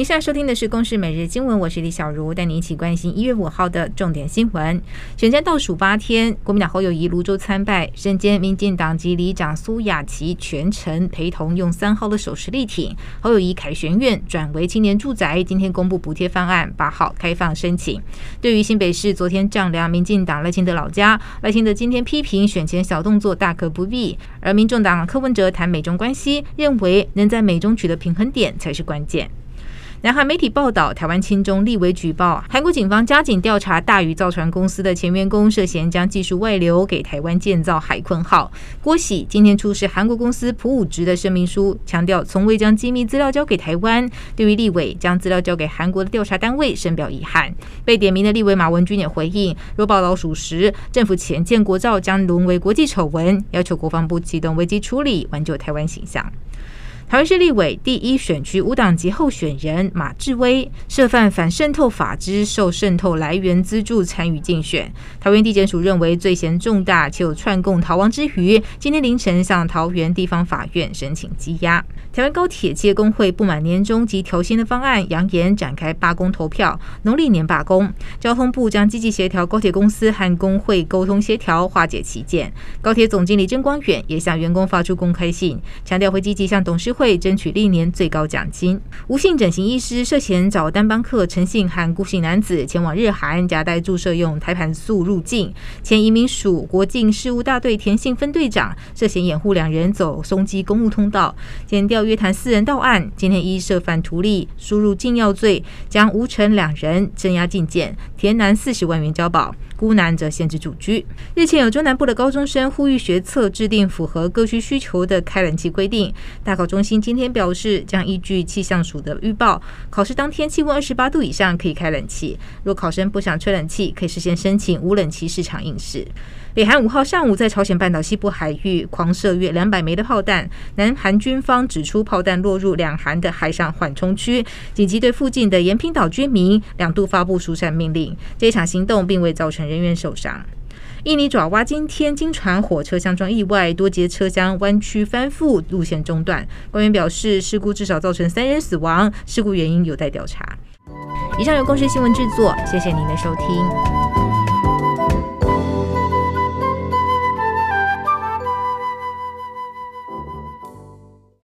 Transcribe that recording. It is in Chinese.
您现在收听的是《公视每日新闻》，我是李小茹，带您一起关心一月五号的重点新闻。选战倒数八天，国民党侯友谊泸州参拜，身兼民进党籍里长苏雅琪全程陪同，用三号的手势力挺。侯友谊凯旋苑转为青年住宅，今天公布补贴方案，八号开放申请。对于新北市昨天丈量民进党赖清德老家，赖清德今天批评选前小动作大可不必，而民众党柯文哲谈美中关系，认为能在美中取得平衡点才是关键。南韩媒体报道，台湾亲中立委举报，韩国警方加紧调查大宇造船公司的前员工涉嫌将技术外流给台湾建造海鲲号。郭喜今天出示韩国公司朴武植的声明书，强调从未将机密资料交给台湾。对于立委将资料交给韩国的调查单位，深表遗憾。被点名的立委马文君也回应，若报道属实，政府前建国造将沦为国际丑闻，要求国防部启动危机处理，挽救台湾形象。台湾市立委第一选区无党籍候选人马志威涉犯反渗透法之受渗透来源资助参与竞选，桃园地检署认为罪嫌重大且有串供逃亡之余，今天凌晨向桃园地方法院申请羁押。台湾高铁企业工会不满年终及调薪的方案，扬言展开罢工投票，农历年罢工。交通部将积极协调高铁公司和工会沟通协调，化解歧见。高铁总经理曾光远也向员工发出公开信，强调会积极向董事。会争取历年最高奖金。吴姓整形医师涉嫌找单帮客陈姓和辜姓男子前往日韩，夹带注射用胎盘素入境。前移民署国境事务大队田姓分队长涉嫌掩护两人走松基公务通道，检调约谈四人到案。今天依涉犯图利输入禁药罪，将吴陈两人镇压禁见，田男四十万元交保。孤男则限制住居。日前有中南部的高中生呼吁学测制定符合各区需求的开冷气规定。大考中心心今天表示，将依据气象署的预报，考试当天气温二十八度以上可以开冷气。若考生不想吹冷气，可以事先申请无冷气市场应试。北韩五号上午在朝鲜半岛西部海域狂射约两百枚的炮弹，南韩军方指出炮弹落入两韩的海上缓冲区，紧急对附近的延坪岛居民两度发布疏散命令。这场行动并未造成人员受伤。印尼爪哇今天经传火车相撞意外，多节车厢弯曲翻覆，路线中断。官员表示，事故至少造成三人死亡，事故原因有待调查。以上由公视新闻制作，谢谢您的收听。